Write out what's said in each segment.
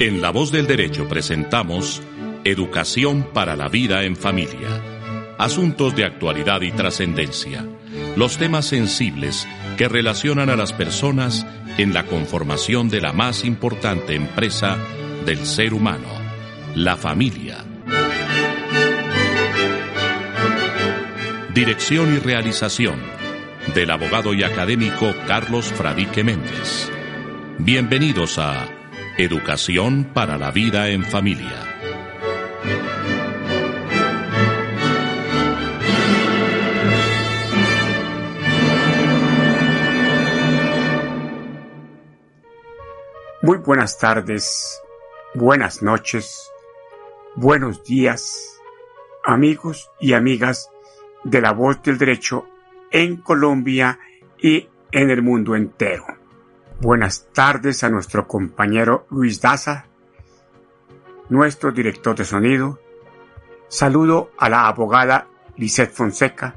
En La Voz del Derecho presentamos Educación para la Vida en Familia. Asuntos de actualidad y trascendencia. Los temas sensibles que relacionan a las personas en la conformación de la más importante empresa del ser humano, la familia. Dirección y realización del abogado y académico Carlos Fradique Méndez. Bienvenidos a Educación para la Vida en Familia. Muy buenas tardes, buenas noches, buenos días, amigos y amigas de la voz del derecho en Colombia y en el mundo entero. Buenas tardes a nuestro compañero Luis Daza, nuestro director de sonido. Saludo a la abogada Lisette Fonseca,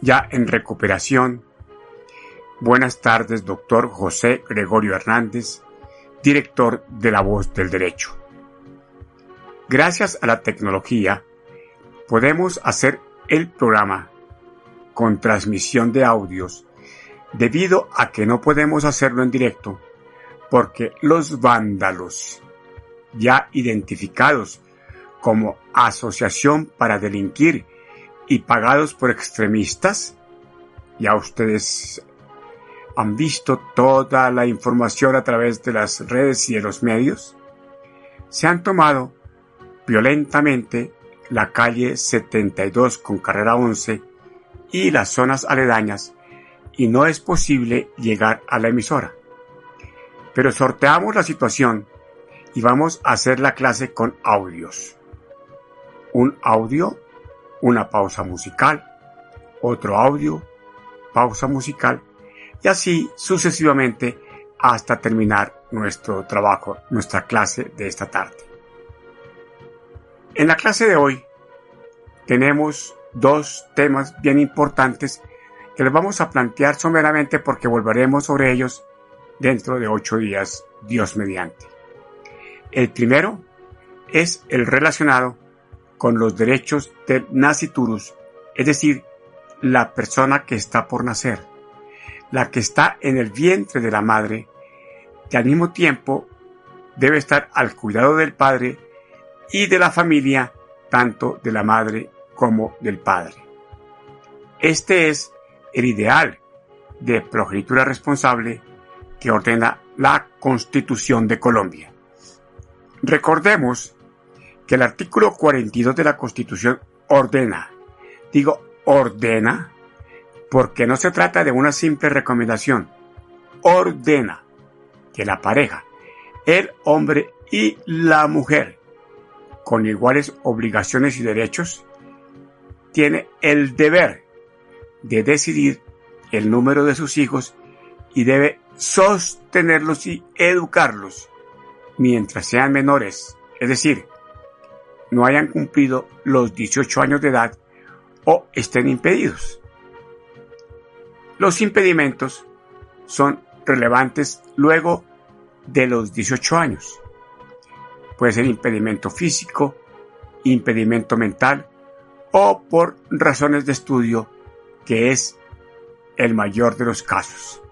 ya en recuperación. Buenas tardes, doctor José Gregorio Hernández, director de La Voz del Derecho. Gracias a la tecnología, podemos hacer el programa con transmisión de audios debido a que no podemos hacerlo en directo porque los vándalos, ya identificados como asociación para delinquir y pagados por extremistas, ya ustedes han visto toda la información a través de las redes y de los medios, se han tomado violentamente la calle 72 con carrera 11 y las zonas aledañas y no es posible llegar a la emisora. Pero sorteamos la situación y vamos a hacer la clase con audios. Un audio, una pausa musical, otro audio, pausa musical y así sucesivamente hasta terminar nuestro trabajo, nuestra clase de esta tarde. En la clase de hoy tenemos dos temas bien importantes que les vamos a plantear someramente porque volveremos sobre ellos dentro de ocho días, Dios mediante. El primero es el relacionado con los derechos del naciturus, es decir, la persona que está por nacer, la que está en el vientre de la madre, que al mismo tiempo debe estar al cuidado del padre y de la familia, tanto de la madre como del padre. Este es el ideal de progenitura responsable que ordena la Constitución de Colombia. Recordemos que el artículo 42 de la Constitución ordena, digo ordena, porque no se trata de una simple recomendación, ordena que la pareja, el hombre y la mujer, con iguales obligaciones y derechos, tiene el deber de decidir el número de sus hijos y debe sostenerlos y educarlos mientras sean menores, es decir, no hayan cumplido los 18 años de edad o estén impedidos. Los impedimentos son relevantes luego de los 18 años. Puede ser impedimento físico, impedimento mental o por razones de estudio que es el mayor de los casos.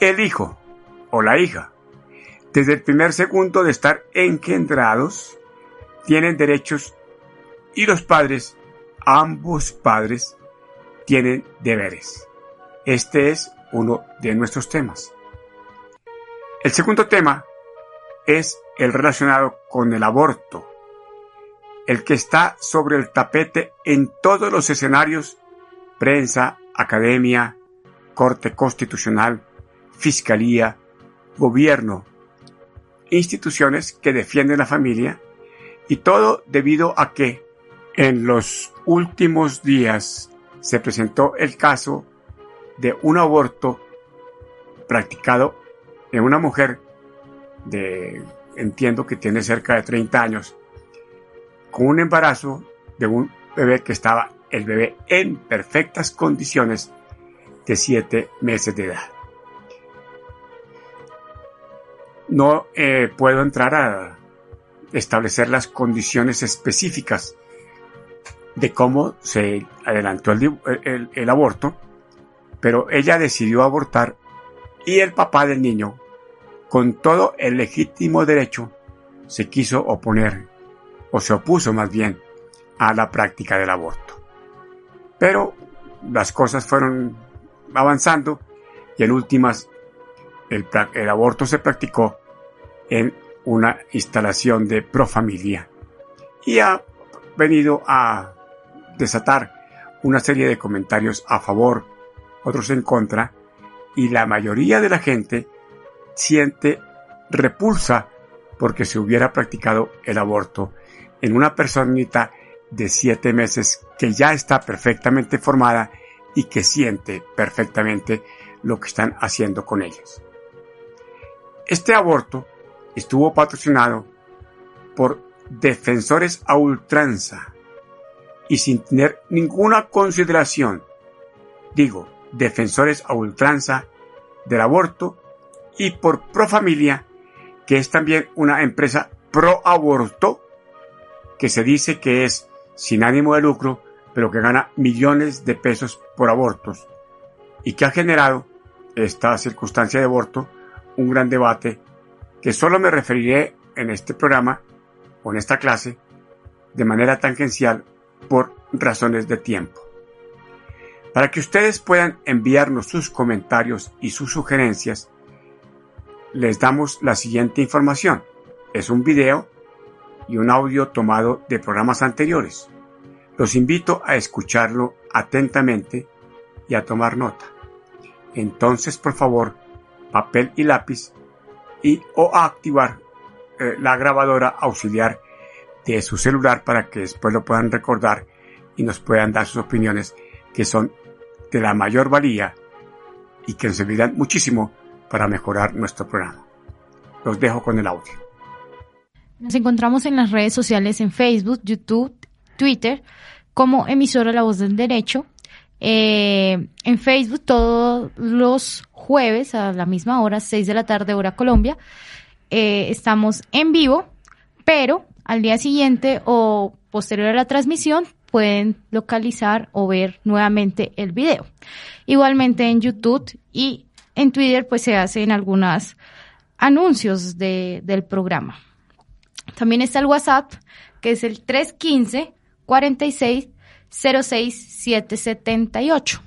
El hijo o la hija, desde el primer segundo de estar engendrados, tienen derechos y los padres, ambos padres, tienen deberes. Este es uno de nuestros temas. El segundo tema es el relacionado con el aborto, el que está sobre el tapete en todos los escenarios prensa, academia, corte constitucional, fiscalía, gobierno, instituciones que defienden la familia y todo debido a que en los últimos días se presentó el caso de un aborto practicado en una mujer de, entiendo que tiene cerca de 30 años, con un embarazo de un bebé que estaba el bebé en perfectas condiciones de 7 meses de edad. no eh, puedo entrar a establecer las condiciones específicas de cómo se adelantó el, aborto, pero ella decidió abortar y el papá del niño, con todo el legítimo derecho, se quiso oponer, o se opuso más bien, a la práctica del aborto. Pero las cosas fueron avanzando y en últimas el, aborto se practicó en una instalación de profamilia y ha venido a desatar una serie de comentarios a favor, otros en contra, y la mayoría de la gente siente repulsa porque se hubiera practicado el aborto en una personita de siete meses que ya está perfectamente formada y que siente perfectamente lo que están haciendo con ellas. Este aborto estuvo patrocinado por defensores a ultranza y sin tener ninguna consideración, digo, defensores a ultranza del aborto y por Profamilia, que es también una empresa pro aborto, que se dice que es sin ánimo de lucro, pero que gana millones de pesos por abortos y que ha generado esta circunstancia de aborto un gran debate que solo me referiré en este programa o en esta clase de manera tangencial por razones de tiempo. Para que ustedes puedan enviarnos sus comentarios y sus sugerencias, les damos la siguiente información. Es un video y un audio tomado de programas anteriores. Los invito a escucharlo atentamente y a tomar nota. Entonces, por favor, papel y lápiz y o a activar eh, la grabadora auxiliar de su celular para que después lo puedan recordar y nos puedan dar sus opiniones que son de la mayor valía y que nos servirán muchísimo para mejorar nuestro programa. Los dejo con el audio. Nos encontramos en las redes sociales en Facebook, YouTube, Twitter, como emisora La Voz del Derecho. Eh, en Facebook todos los jueves a la misma hora, 6 de la tarde, hora Colombia. Eh, estamos en vivo, pero al día siguiente o posterior a la transmisión pueden localizar o ver nuevamente el video. Igualmente en YouTube y en Twitter pues se hacen algunos anuncios del programa. También está el WhatsApp que es el 315 46 06 778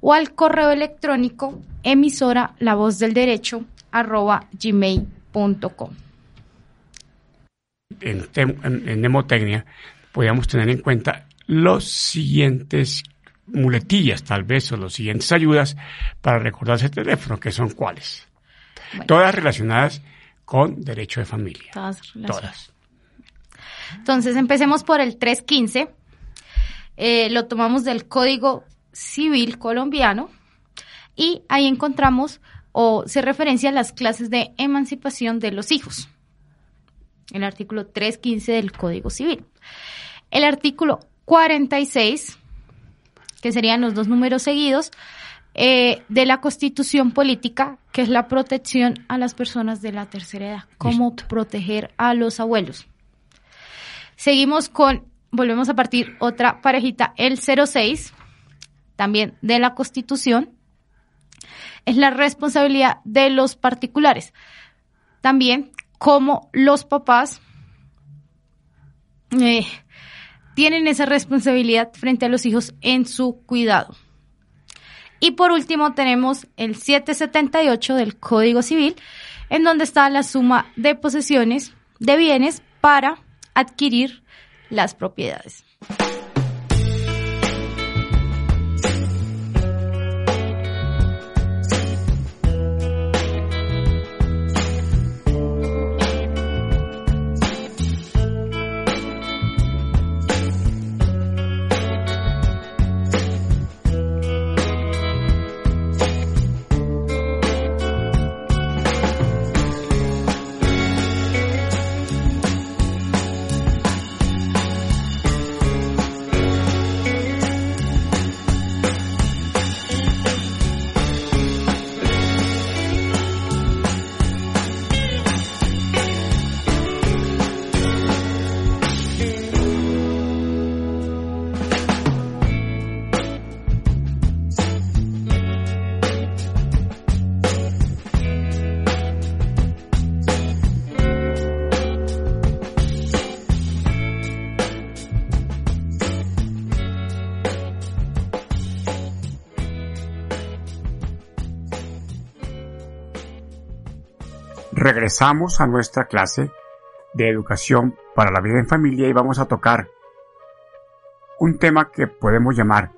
o al correo electrónico emisora la voz del derecho arroba gmail.com en, en, nemotecnia podríamos tener en cuenta los siguientes muletillas, tal vez, o las siguientes ayudas para recordar ese teléfono, que son cuáles. Todas relacionadas con derecho de familia. Todas. Todas. Entonces, empecemos por el 315. Eh, lo tomamos del Código Civil colombiano y ahí encontramos o se referencia a las clases de emancipación de los hijos el artículo 315 del Código Civil. El artículo 46, que serían los dos números seguidos, eh, de la Constitución Política, que es la protección a las personas de la tercera edad, cómo proteger a los abuelos. Seguimos con, volvemos a partir otra parejita, el 06, también de la Constitución, es la responsabilidad de los particulares. También cómo los papás eh, tienen esa responsabilidad frente a los hijos en su cuidado. Y por último tenemos el 778 del Código Civil, en donde está la suma de posesiones de bienes para adquirir las propiedades. Regresamos a nuestra clase de educación para la vida en familia y vamos a tocar un tema que podemos llamar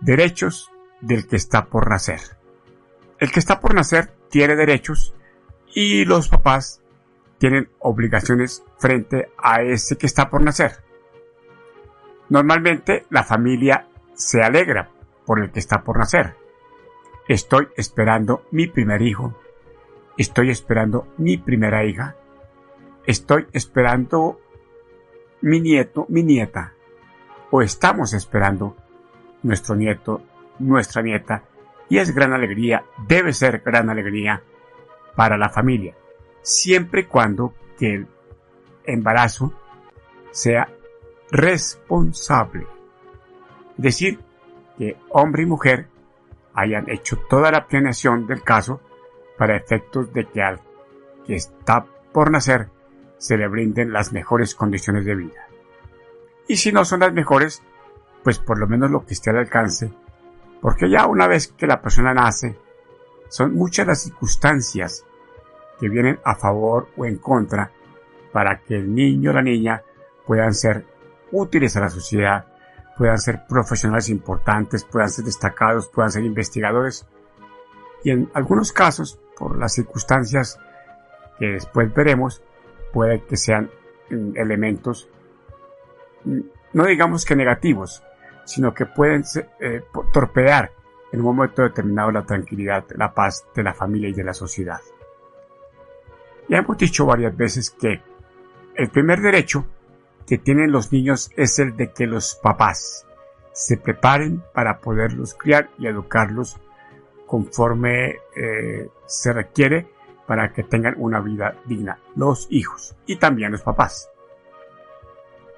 derechos del que está por nacer. El que está por nacer tiene derechos y los papás tienen obligaciones frente a ese que está por nacer. Normalmente la familia se alegra por el que está por nacer. Estoy esperando mi primer hijo. Estoy esperando mi primera hija. Estoy esperando mi nieto, mi nieta. O estamos esperando nuestro nieto, nuestra nieta. Y es gran alegría, debe ser gran alegría para la familia. Siempre y cuando que el embarazo sea responsable. Decir que hombre y mujer hayan hecho toda la planeación del caso para efectos de que al que está por nacer se le brinden las mejores condiciones de vida. Y si no son las mejores, pues por lo menos lo que esté al alcance, porque ya una vez que la persona nace, son muchas las circunstancias que vienen a favor o en contra para que el niño o la niña puedan ser útiles a la sociedad, puedan ser profesionales importantes, puedan ser destacados, puedan ser investigadores. Y en algunos casos, por las circunstancias que después veremos, puede que sean mm, elementos, mm, no digamos que negativos, sino que pueden eh, en un momento determinado la tranquilidad, la paz de la familia y de la sociedad. Ya hemos dicho varias veces que el primer derecho que tienen los niños es el de que los papás se preparen para poderlos criar y educarlos conforme eh, se requiere para que tengan una vida digna, los hijos y también los papás.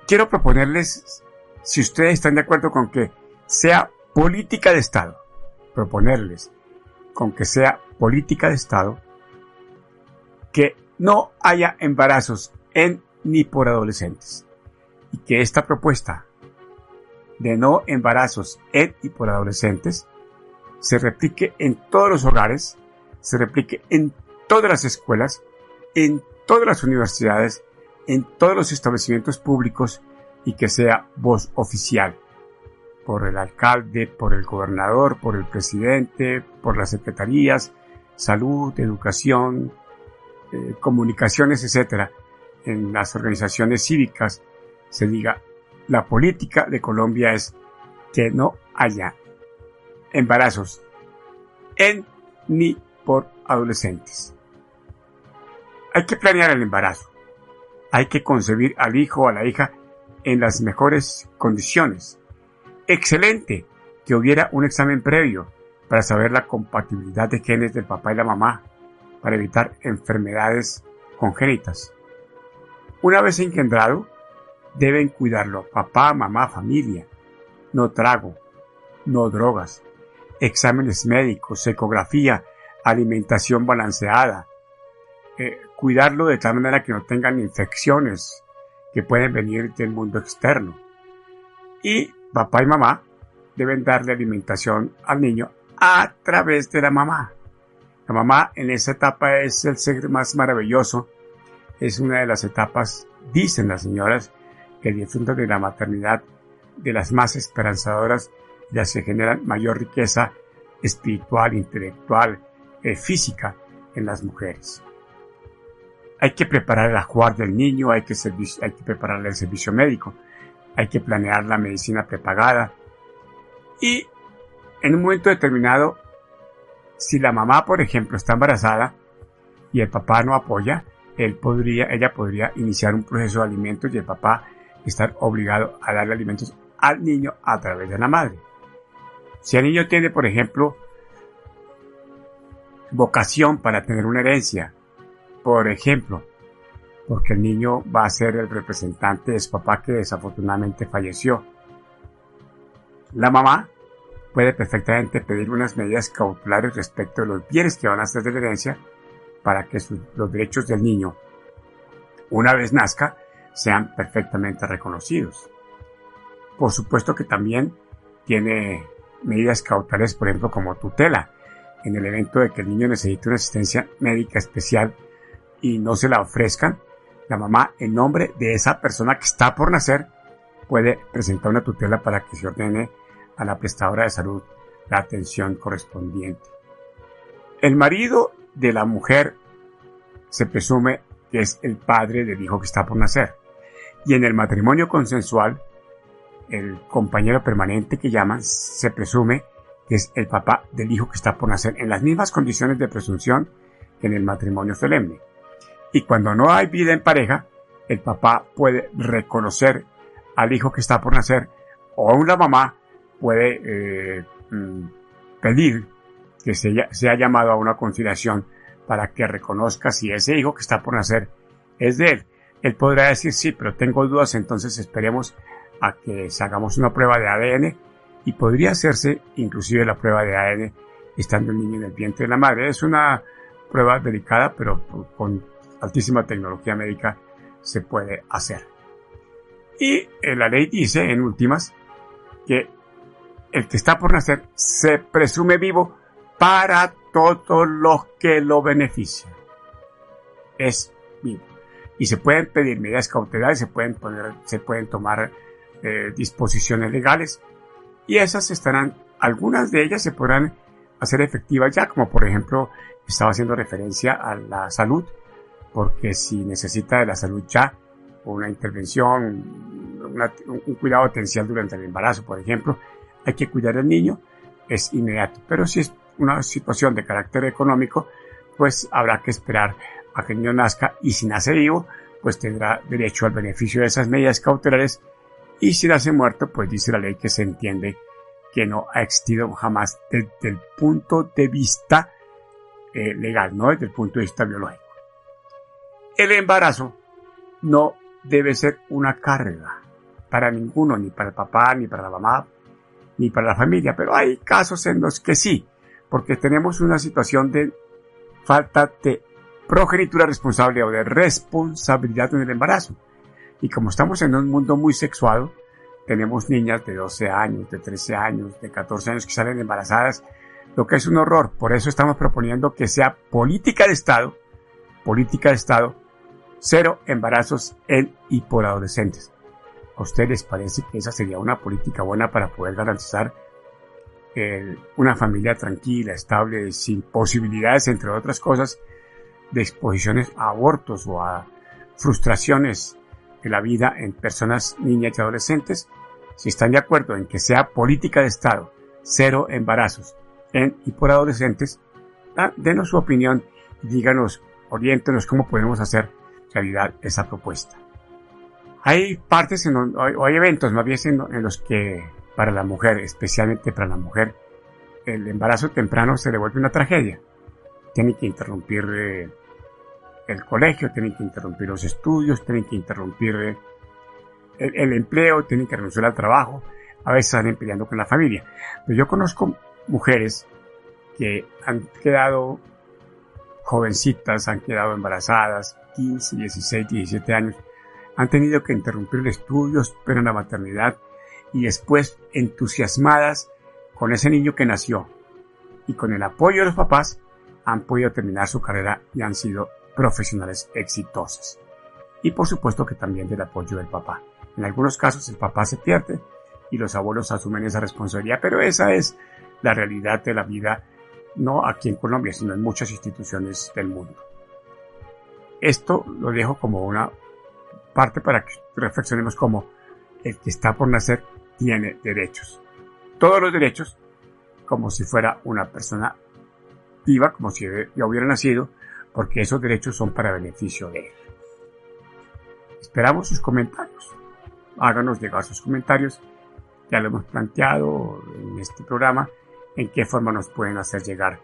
Quiero proponerles, si ustedes están de acuerdo con que sea política de Estado, proponerles con que sea política de Estado, que no haya embarazos en ni por adolescentes y que esta propuesta de no embarazos en y por adolescentes se replique en todos los hogares, se replique en todas las escuelas, en todas las universidades, en todos los establecimientos públicos y que sea voz oficial por el alcalde, por el gobernador, por el presidente, por las secretarías, salud, educación, eh, comunicaciones, etcétera, en las organizaciones cívicas se diga, la política de Colombia es que no haya embarazos en ni por adolescentes. Hay que planear el embarazo. Hay que concebir al hijo o a la hija en las mejores condiciones. Excelente que hubiera un examen previo para saber la compatibilidad de genes del papá y la mamá, para evitar enfermedades congénitas. Una vez engendrado, deben cuidarlo papá, mamá, familia. No trago, no drogas, exámenes médicos, ecografía, alimentación balanceada. Eh, cuidarlo de tal manera que no tengan infecciones que pueden venir del mundo externo. Y papá y mamá deben darle alimentación al niño a través de la mamá. La mamá en esa etapa es el ser más maravilloso, es una de las etapas, dicen las señoras, que disfrutan de la maternidad de las más esperanzadoras y las que generan mayor riqueza espiritual, intelectual, eh, física en las mujeres. Hay que preparar el ajuar del niño, hay que, hay que preparar el servicio médico, hay que planear la medicina prepagada y en un momento determinado, si la mamá, por ejemplo, está embarazada y el papá no apoya, él podría, ella podría iniciar un proceso de alimentos y el papá estar obligado a darle alimentos al niño a través de la madre. Si el niño tiene, por ejemplo, vocación para tener una herencia, por ejemplo, porque el niño va a ser el representante de su papá que desafortunadamente falleció. La mamá puede perfectamente pedir unas medidas cautelares respecto de los bienes que van a ser de la herencia para que los derechos del niño, una vez nazca, sean perfectamente reconocidos. Por supuesto que también tiene medidas cautelares, por ejemplo, como tutela, en el evento de que el niño necesite una asistencia médica especial y no se la ofrezcan, la mamá, en nombre de esa persona que está por nacer, puede presentar una tutela para que se ordene a la prestadora de salud la atención correspondiente. El marido de la mujer se presume que es el padre del hijo que está por nacer. Y en el matrimonio consensual, el compañero permanente que llaman se presume que es el papá del hijo que está por nacer en las mismas condiciones de presunción que en el matrimonio solemne. Y cuando no hay vida en pareja, el papá puede reconocer al hijo que está por nacer o una mamá puede eh, mm, pedir que sea, sea llamado a una conciliación para que reconozca si ese hijo que está por nacer es de él. Él podrá decir sí, pero tengo dudas, entonces esperemos a que se hagamos una prueba de ADN y podría hacerse inclusive la prueba de ADN estando el niño en el vientre de la madre. Es una prueba delicada, pero con altísima tecnología médica se puede hacer. Y eh, la ley dice, en últimas, que el que está por nacer se presume vivo para todos los que lo benefician. Es vivo. Y se pueden pedir medidas cautelares, se pueden poner, se pueden tomar eh, disposiciones legales y esas estarán, algunas de ellas se podrán hacer efectivas ya, como por ejemplo estaba haciendo referencia a la salud, porque si necesita de la salud ya, una intervención, un cuidado atencial durante el embarazo, por ejemplo, hay que cuidar al niño, es inmediato. Pero si es una situación de carácter económico, pues habrá que esperar a que el niño nazca y si nace vivo, pues tendrá derecho al beneficio de esas medidas cautelares y si nace muerto, pues dice la ley que se entiende que no ha existido jamás desde el punto de vista eh, legal, no desde el punto de vista biológico. El embarazo no debe ser una carga para ninguno, ni para el papá, ni para la mamá, ni para la familia, pero hay casos en los que sí, porque tenemos una situación de falta de progenitura responsable o de responsabilidad en el embarazo. Y como estamos en un mundo muy sexuado, tenemos niñas de 12 años, de 13 años, de 14 años que salen embarazadas, lo que es un horror. Por eso estamos proponiendo que sea política de Estado, política de Estado, cero embarazos en y por adolescentes. ¿A ustedes parece que esa sería una política buena para poder garantizar una familia tranquila, estable, sin posibilidades, entre otras cosas, de exposiciones a abortos o a frustraciones de la vida en personas, niñas y adolescentes, si están de acuerdo en que sea política de Estado, cero embarazos en y por adolescentes, ah, denos su opinión díganos, oriéntenos cómo podemos hacer realidad esa propuesta. Hay partes en, o hay eventos más bien en, los que para la mujer, especialmente para la mujer, el embarazo temprano se le vuelve una tragedia. Tiene que interrumpir eh, el colegio, tienen que interrumpir los estudios, tienen que interrumpir el, empleo, tienen que renunciar al trabajo, a veces están peleando con la familia. Pero yo conozco mujeres que han quedado jovencitas, han quedado embarazadas, 15, 16, 17 años, han tenido que interrumpir estudios, pero en la maternidad, y después entusiasmadas con ese niño que nació. Y con el apoyo de los papás, han podido terminar su carrera y han sido profesionales exitosas. Y por supuesto que también del apoyo del papá. En algunos casos el papá se pierde y los abuelos asumen esa responsabilidad, pero esa es la realidad de la vida, no aquí en Colombia, sino en muchas instituciones del mundo. Esto lo dejo como una parte para que reflexionemos como el que está por nacer tiene derechos. Todos los derechos, como si fuera una persona viva, como si ya hubiera nacido, porque esos derechos son para beneficio de él. Esperamos sus comentarios. Háganos llegar sus comentarios. Ya lo hemos planteado en este programa en qué forma nos pueden hacer llegar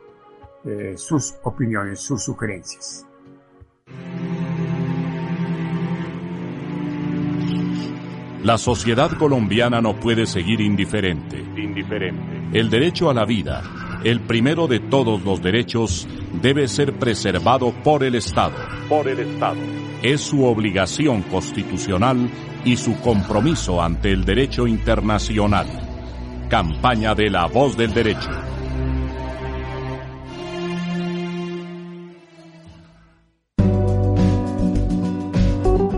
eh, sus opiniones, sus sugerencias. La sociedad colombiana no puede seguir indiferente. Indiferente. El derecho a la vida, el primero de todos los derechos, debe ser preservado por el Estado. Por el Estado. Es su obligación constitucional y su compromiso ante el derecho internacional. Campaña de la voz del derecho.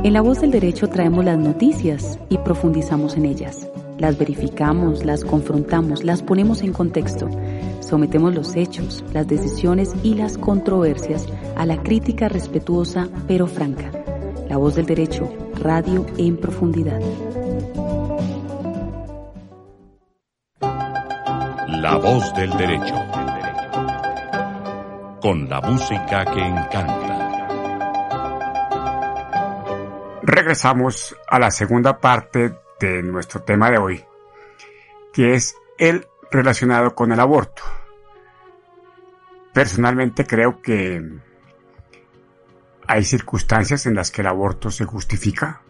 En La Voz del Derecho traemos las noticias y profundizamos en ellas. Las verificamos, las confrontamos, las ponemos en contexto. Sometemos los hechos, las decisiones y las controversias a la crítica respetuosa pero franca. La Voz del Derecho, radio en profundidad. La Voz del Derecho. Con la música que encanta. Regresamos a la segunda parte de nuestro tema de hoy, que es el relacionado con el aborto. Personalmente creo que hay circunstancias en las que el aborto se justifica.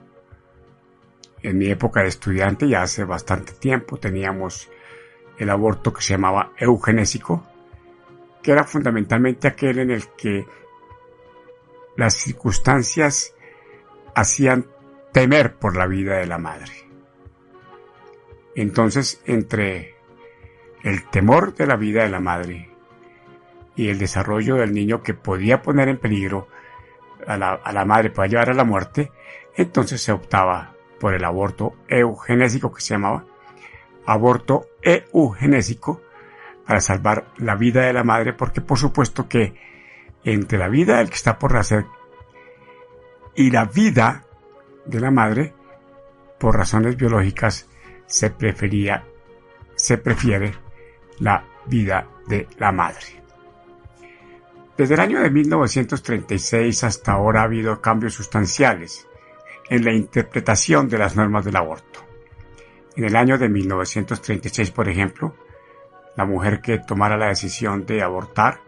En mi época de estudiante, ya hace bastante tiempo, teníamos el aborto que se llamaba eugenésico, que era fundamentalmente aquel en el que las circunstancias hacían temer por la vida de la madre. Entonces, entre el temor de la vida de la madre y el desarrollo del niño que podía poner en peligro a la, madre para llevar a la muerte, entonces se optaba por el aborto eugenésico que se llamaba aborto eugenésico para salvar la vida de la madre, porque por supuesto que entre la vida del que está por nacer y la vida de la madre, por razones biológicas, se prefería, se prefiere la vida de la madre. Desde el año de 1936 hasta ahora ha habido cambios sustanciales en la interpretación de las normas del aborto. En el año de 1936, por ejemplo, la mujer que tomara la decisión de abortar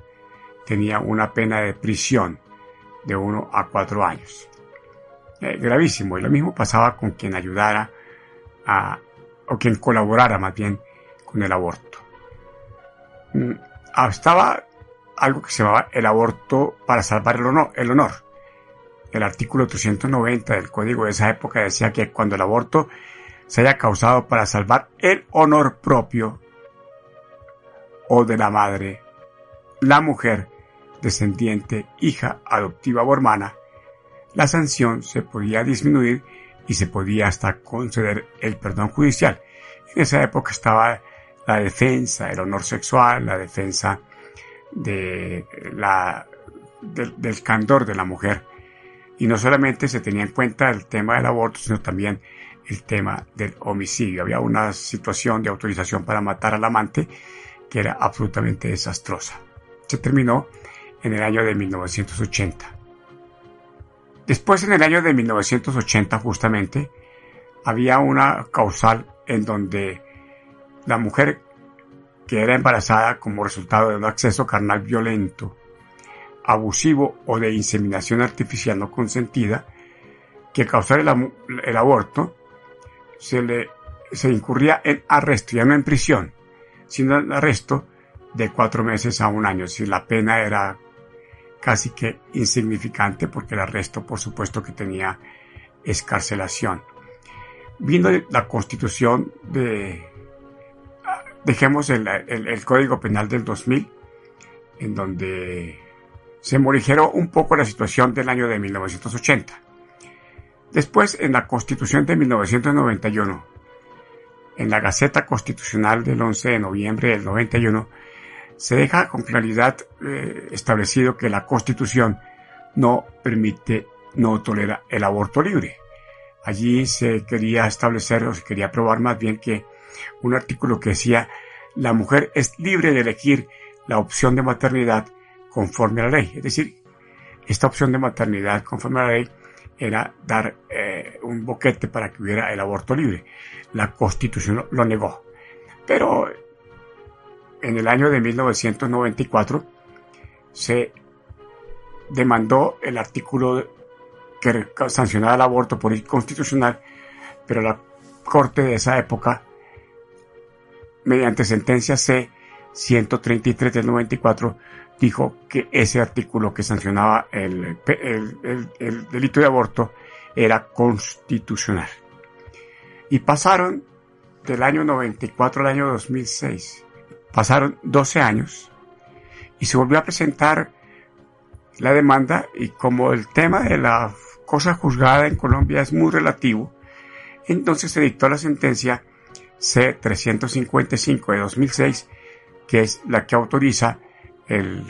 tenía una pena de prisión de 1 a 4 años. Eh, gravísimo. Y lo mismo pasaba con quien ayudara o quien colaborara más bien con el aborto. Mm, ah, estaba algo que se llamaba el aborto para salvar el honor, el honor. El artículo 390 del código de esa época decía que cuando el aborto se haya causado para salvar el honor propio o de la madre, la mujer, descendiente, hija adoptiva o hermana, la sanción se podía disminuir y se podía hasta conceder el perdón judicial. En esa época estaba la defensa del honor sexual, la defensa de la, del candor de la mujer. Y no solamente se tenía en cuenta el tema del aborto, sino también el tema del homicidio. Había una situación de autorización para matar al amante que era absolutamente desastrosa. Se terminó en el año de 1980. Después, en el año de 1980, justamente, había una causal en donde la mujer que era embarazada como resultado de un acceso carnal violento, abusivo o de inseminación artificial no consentida, que causara el, aborto, se le se incurría en arresto, ya no en prisión, sino en arresto de cuatro meses a un año. Si la pena era casi que insignificante porque el arresto por supuesto que tenía escarcelación. Vino la constitución de, dejemos el, Código Penal del 2000, en donde se morigeró un poco la situación del año de 1980. Después, en la Constitución de 1991, en la Gaceta Constitucional del 11 de noviembre del 91, se deja con claridad eh, establecido que la Constitución no permite, no tolera el aborto libre. Allí se quería establecer o se quería probar más bien que un artículo que decía la mujer es libre de elegir la opción de maternidad conforme a la ley. Es decir, esta opción de maternidad conforme a la ley era dar eh, un boquete para que hubiera el aborto libre. La Constitución lo negó. Pero en el año de 1994 se demandó el artículo que sancionaba el aborto por inconstitucional, pero la Corte de esa época, mediante sentencia C 133 del 94, dijo que ese artículo que sancionaba el, el delito de aborto era constitucional. Y pasaron del año 94 al año 2006 Pasaron 12 años y se volvió a presentar la demanda y como el tema de la cosa juzgada en Colombia es muy relativo, entonces se dictó la sentencia C-355 de 2006, que es la que autoriza el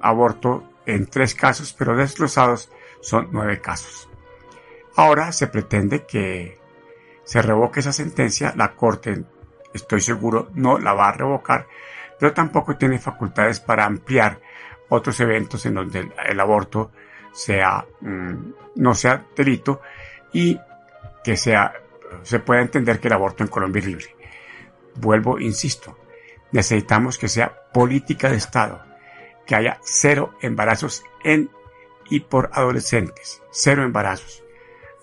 aborto en tres casos, pero desglosados son nueve casos. Ahora se pretende que se revoque esa sentencia, la Corte, estoy seguro, no la va a revocar, pero tampoco tiene facultades para ampliar otros eventos en donde el, aborto sea, mm, no sea delito y que sea, se pueda entender que el aborto en Colombia es libre. Vuelvo, insisto, necesitamos que sea política de Estado, que haya cero embarazos en y por adolescentes, cero embarazos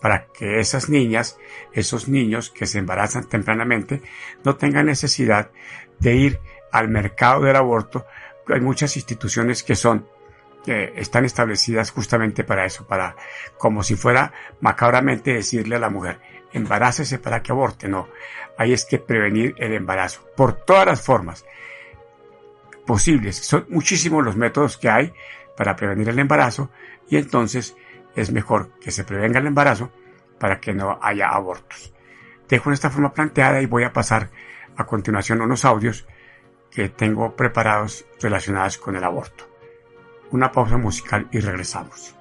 para que esas niñas, esos niños que se embarazan tempranamente, no tengan necesidad de ir al mercado del aborto. Hay muchas instituciones que son, que están establecidas justamente para eso, para, como si fuera macabramente decirle a la mujer, embarácese para que aborte. No, hay es que prevenir el embarazo, por todas las formas posibles. Son muchísimos los métodos que hay para prevenir el embarazo y entonces es mejor que se prevenga el embarazo para que no haya abortos. Dejo esta forma planteada y voy a pasar a continuación unos audios que tengo preparados relacionados con el aborto. Una pausa musical y regresamos.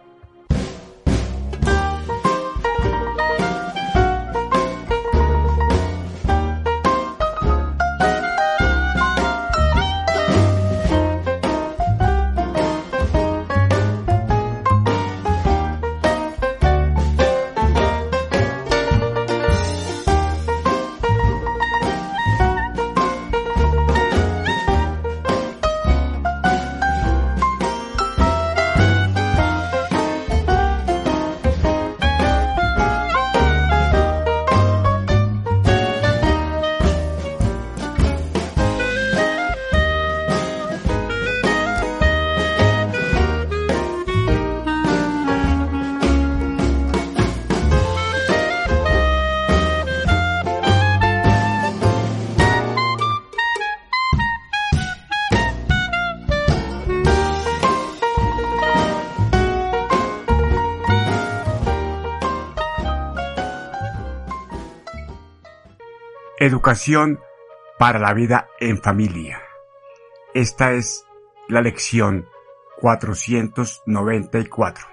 Educación para la vida en familia. Esta es la lección 494.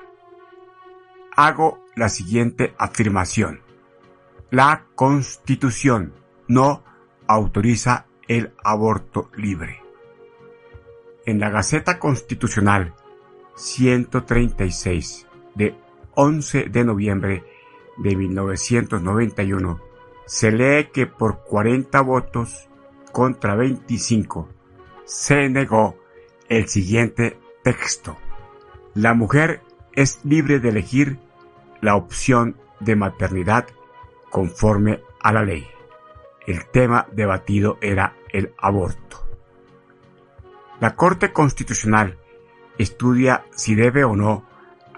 Hago la siguiente afirmación. La Constitución no autoriza el aborto libre. En la Gaceta Constitucional 136 de 11 de noviembre de 1991 se lee que por 40 votos contra 25 se negó el siguiente texto. La mujer es libre de elegir la opción de maternidad conforme a la ley. El tema debatido era el aborto. La Corte Constitucional estudia si debe o no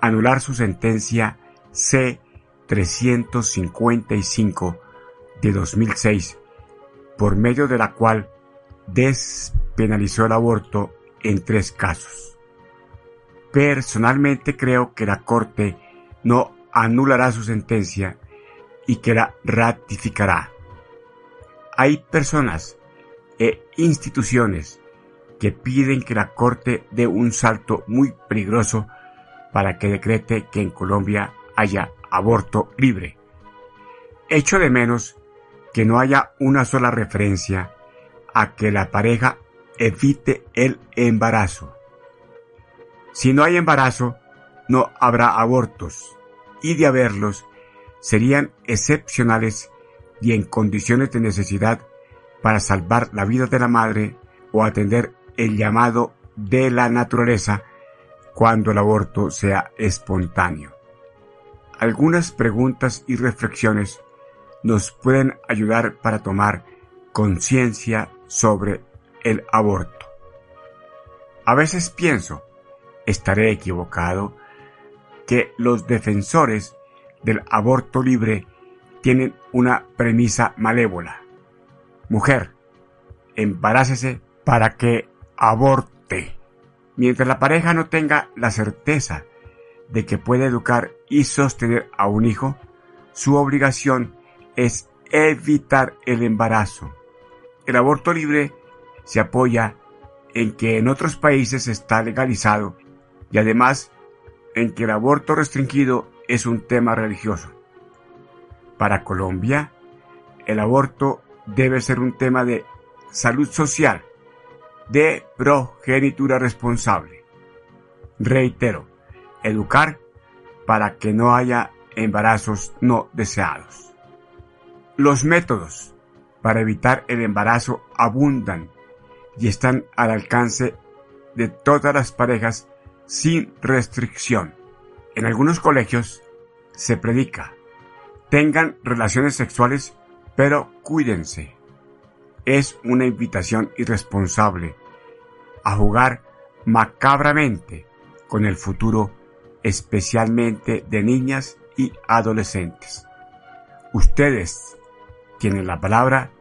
anular su sentencia C-355 de 2006, por medio de la cual despenalizó el aborto en tres casos. Personalmente creo que la Corte no anulará su sentencia y que la ratificará. Hay personas e instituciones que piden que la Corte dé un salto muy peligroso para que decrete que en Colombia haya aborto libre. Echo de menos que no haya una sola referencia a que la pareja evite el embarazo. Si no hay embarazo, no habrá abortos, y de haberlos, serían excepcionales y en condiciones de necesidad para salvar la vida de la madre o atender el llamado de la naturaleza cuando el aborto sea espontáneo. Algunas preguntas y reflexiones nos pueden ayudar para tomar conciencia sobre el aborto. A veces pienso, estaré equivocado, que los defensores del aborto libre tienen una premisa malévola. Mujer, embarácese para que aborte. Mientras la pareja no tenga la certeza de que puede educar y sostener a un hijo, su obligación es evitar el embarazo. El aborto libre se apoya en que en otros países está legalizado y además en que el aborto restringido es un tema religioso. Para Colombia, el aborto debe ser un tema de salud social, de progenitura responsable. Reitero, educar para que no haya embarazos no deseados. Los métodos para evitar el embarazo abundan y están al alcance de todas las parejas sin restricción. En algunos colegios se predica, tengan relaciones sexuales, pero cuídense. Es una invitación irresponsable a jugar macabramente con el futuro, especialmente de niñas y adolescentes. Ustedes tienen la palabra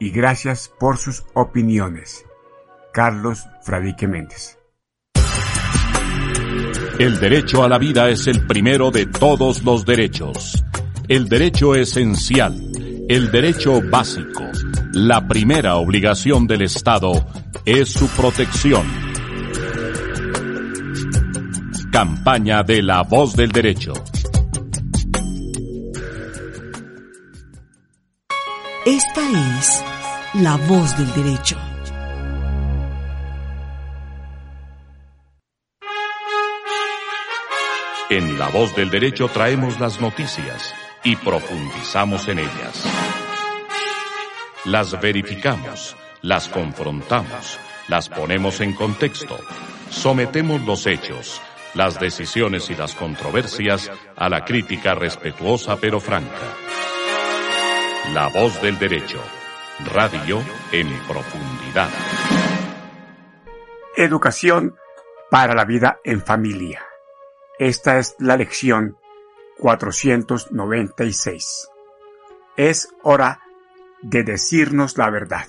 y gracias por sus opiniones. Carlos Fradique Méndez. El derecho a la vida es el primero de todos los derechos. El derecho esencial, el derecho básico, la primera obligación del Estado es su protección. Campaña de la voz del derecho. Esta es la voz del derecho. En La Voz del Derecho traemos las noticias y profundizamos en ellas. Las verificamos, las confrontamos, las ponemos en contexto, sometemos los hechos, las decisiones y las controversias a la crítica respetuosa pero franca. La Voz del Derecho, radio en profundidad. Educación para la vida en familia. Esta es la lección 496. Es hora de decirnos la verdad.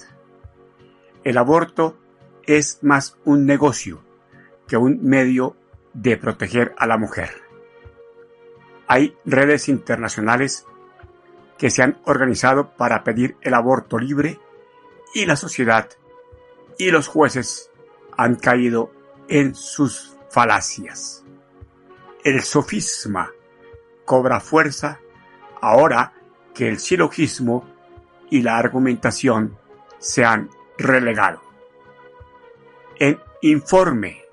El aborto es más un negocio que un medio de proteger a la mujer. Hay redes internacionales que se han organizado para pedir el aborto libre y la sociedad y los jueces han caído en sus falacias el sofisma cobra fuerza ahora que el silogismo y la argumentación se han relegado. En informe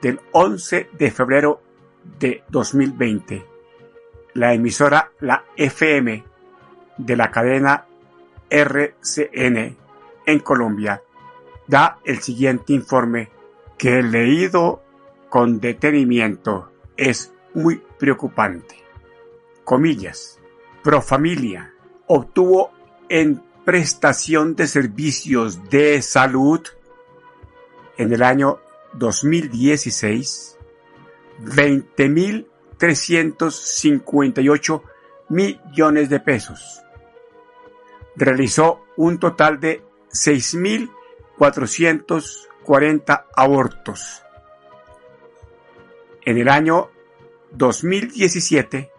del 11 de febrero de 2020, la emisora La FM de la cadena RCN en Colombia da el siguiente informe que he leído con detenimiento es muy preocupante. Comillas. Profamilia obtuvo en prestación de servicios de salud en el año 2016 20.358 millones de pesos. Realizó un total de 6.440 abortos. En el año 2017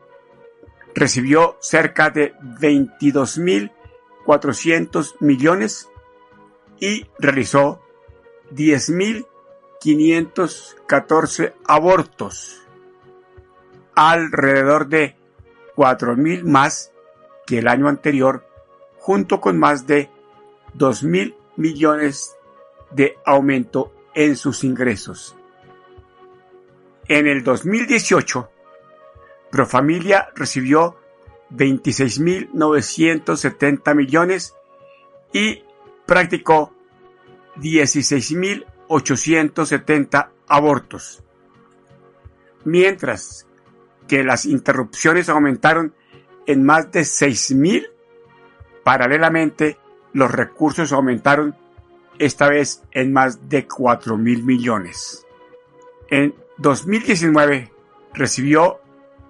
recibió cerca de 22.400 millones y realizó 10.514 abortos, alrededor de 4.000 más que el año anterior, junto con más de 2.000 millones de aumento en sus ingresos. En el 2018, Profamilia recibió 26.970 millones y practicó 16.870 abortos. Mientras que las interrupciones aumentaron en más de 6.000, paralelamente los recursos aumentaron esta vez en más de 4.000 millones. En 2019 recibió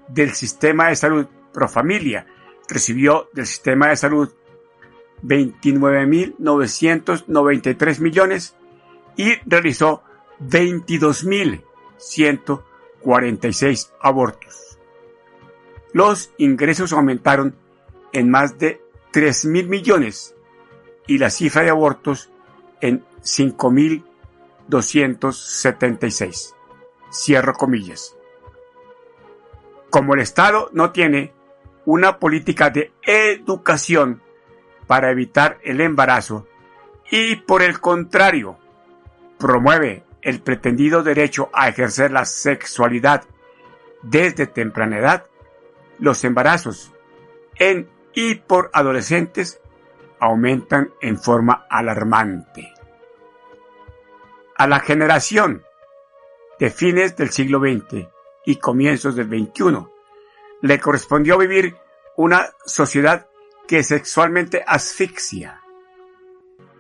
del sistema de salud Profamilia, recibió del sistema de salud 29.993 millones y realizó 22.146 abortos. los ingresos aumentaron en más de 3 mil millones y la cifra de abortos en 5.276. Cierro comillas. Como el Estado no tiene una política de educación para evitar el embarazo y por el contrario promueve el pretendido derecho a ejercer la sexualidad desde temprana edad, los embarazos en y por adolescentes aumentan en forma alarmante. A la generación de fines del siglo XX y comienzos del XXI le correspondió vivir una sociedad que sexualmente asfixia.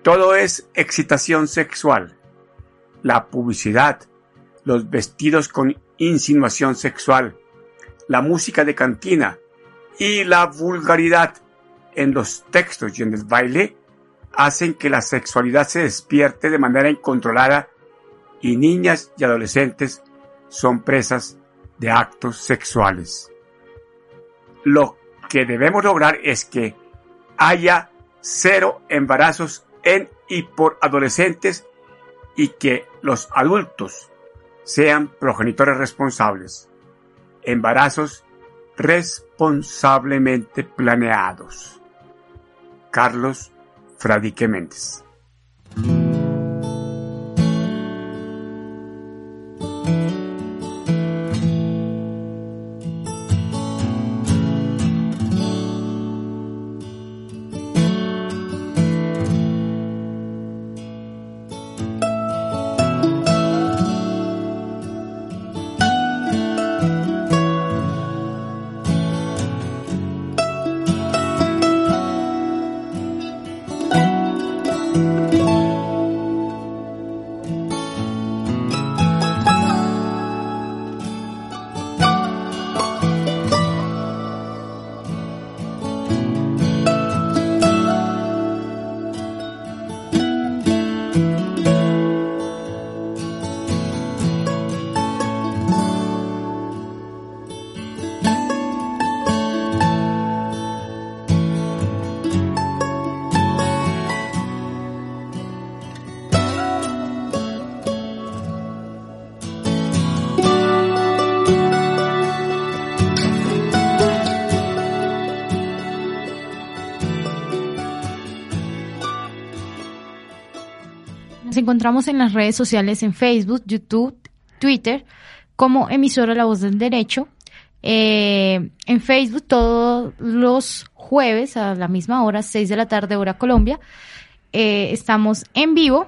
Todo es excitación sexual. La publicidad, los vestidos con insinuación sexual, la música de cantina y la vulgaridad en los textos y en el baile hacen que la sexualidad se despierte de manera incontrolada y niñas y adolescentes son presas de actos sexuales. Lo que debemos lograr es que haya cero embarazos en y por adolescentes y que los adultos sean progenitores responsables. Embarazos responsablemente planeados. Carlos Fradique Méndez. Encontramos en las redes sociales en Facebook, YouTube, Twitter, como emisora La Voz del Derecho. Eh, en Facebook todos los jueves a la misma hora, 6 de la tarde, hora Colombia. Eh, estamos en vivo,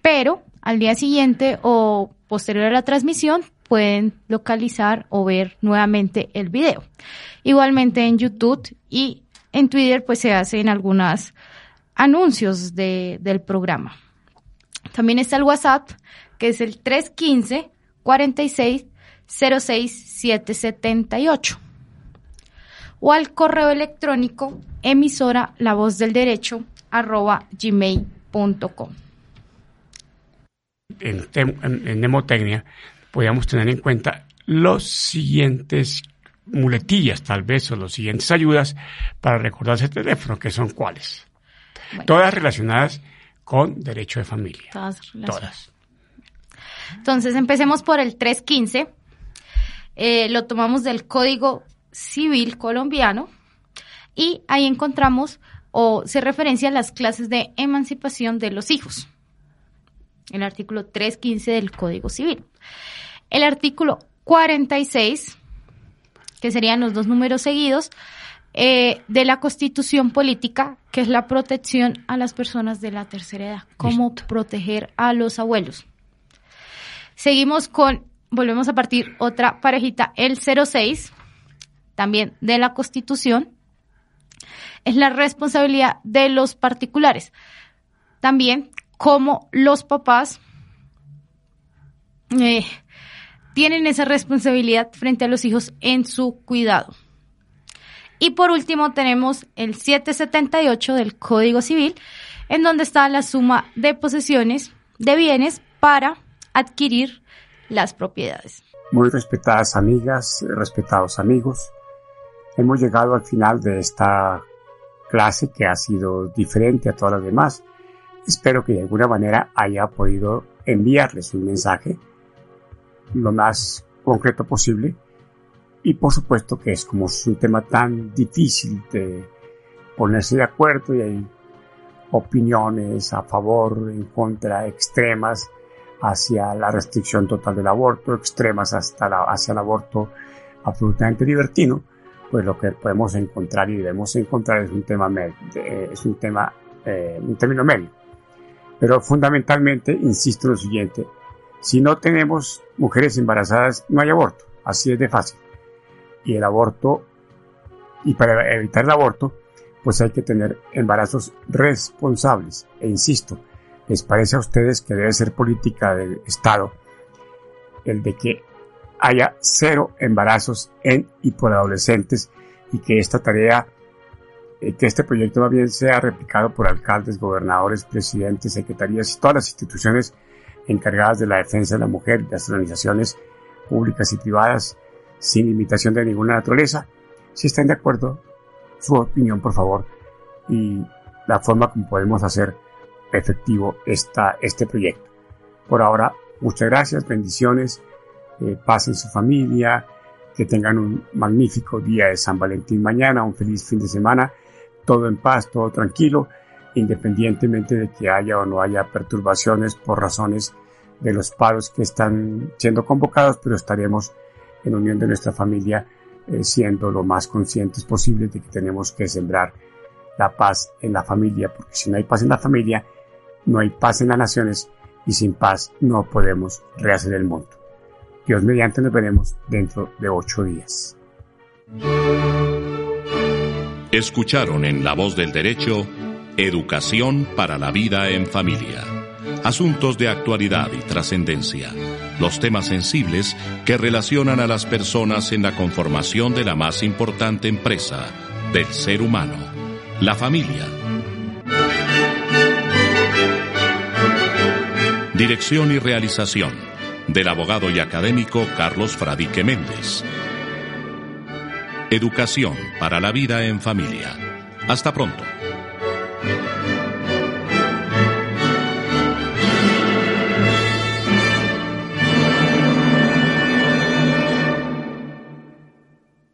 pero al día siguiente o posterior a la transmisión pueden localizar o ver nuevamente el video. Igualmente en YouTube y en Twitter pues se hacen algunos anuncios de, del programa. También está el WhatsApp, que es el 315 46 06 778. O al correo electrónico emisora la voz del derecho arroba gmail.com. En, en, en podríamos tener en cuenta los siguientes muletillas, tal vez, o las siguientes ayudas para recordar ese teléfono, que son cuáles. Todas relacionadas con derecho de familia. Todas. Entonces, empecemos por el 315. Eh, lo tomamos del Código Civil colombiano y ahí encontramos o se referencia a las clases de emancipación de los hijos. El artículo 315 del Código Civil. El artículo 46, que serían los dos números seguidos, eh, de la constitución política, que es la protección a las personas de la tercera edad, cómo proteger a los abuelos. Seguimos con, volvemos a partir otra parejita, el 06, también de la constitución, es la responsabilidad de los particulares. También cómo los papás eh, tienen esa responsabilidad frente a los hijos en su cuidado. Y por último tenemos el 778 del Código Civil, en donde está la suma de posesiones de bienes para adquirir las propiedades. Muy respetadas amigas, respetados amigos, hemos llegado al final de esta clase que ha sido diferente a todas las demás. Espero que de alguna manera haya podido enviarles un mensaje lo más concreto posible y por supuesto que es como un tema tan difícil de ponerse de acuerdo y hay opiniones a favor, en contra, extremas hacia la restricción total del aborto, extremas hasta hacia el aborto absolutamente libertino, pues lo que podemos encontrar y debemos encontrar es un tema, es un tema, eh, un término medio. Pero fundamentalmente, insisto en lo siguiente, si no tenemos mujeres embarazadas, no hay aborto, así es de fácil. Y el aborto, y para evitar el aborto, pues hay que tener embarazos responsables. E insisto, ¿les parece a ustedes que debe ser política del Estado el de que haya cero embarazos en y por adolescentes y que esta tarea, eh, que este proyecto más sea replicado por alcaldes, gobernadores, presidentes, secretarías y todas las instituciones encargadas de la defensa de la mujer y las organizaciones públicas y privadas sin limitación de ninguna naturaleza. Si están de acuerdo, su opinión, por favor, y la forma como podemos hacer efectivo esta, este proyecto. Por ahora, muchas gracias, bendiciones, eh, paz en su familia, que tengan un magnífico día de San Valentín mañana, un feliz fin de semana, todo en paz, todo tranquilo, independientemente de que haya o no haya perturbaciones por razones de los paros que están siendo convocados, pero estaremos en unión de nuestra familia eh, siendo lo más conscientes posible de que tenemos que sembrar la paz en la familia, porque si no hay paz en la familia, no hay paz en las naciones y sin paz no podemos rehacer el mundo. Dios mediante nos veremos dentro de ocho días. Escucharon en La Voz del Derecho Educación para la Vida en Familia. Asuntos de actualidad y trascendencia. Los temas sensibles que relacionan a las personas en la conformación de la más importante empresa del ser humano, la familia. Dirección y realización del abogado y académico Carlos Fradique Méndez. Educación para la vida en familia. Hasta pronto.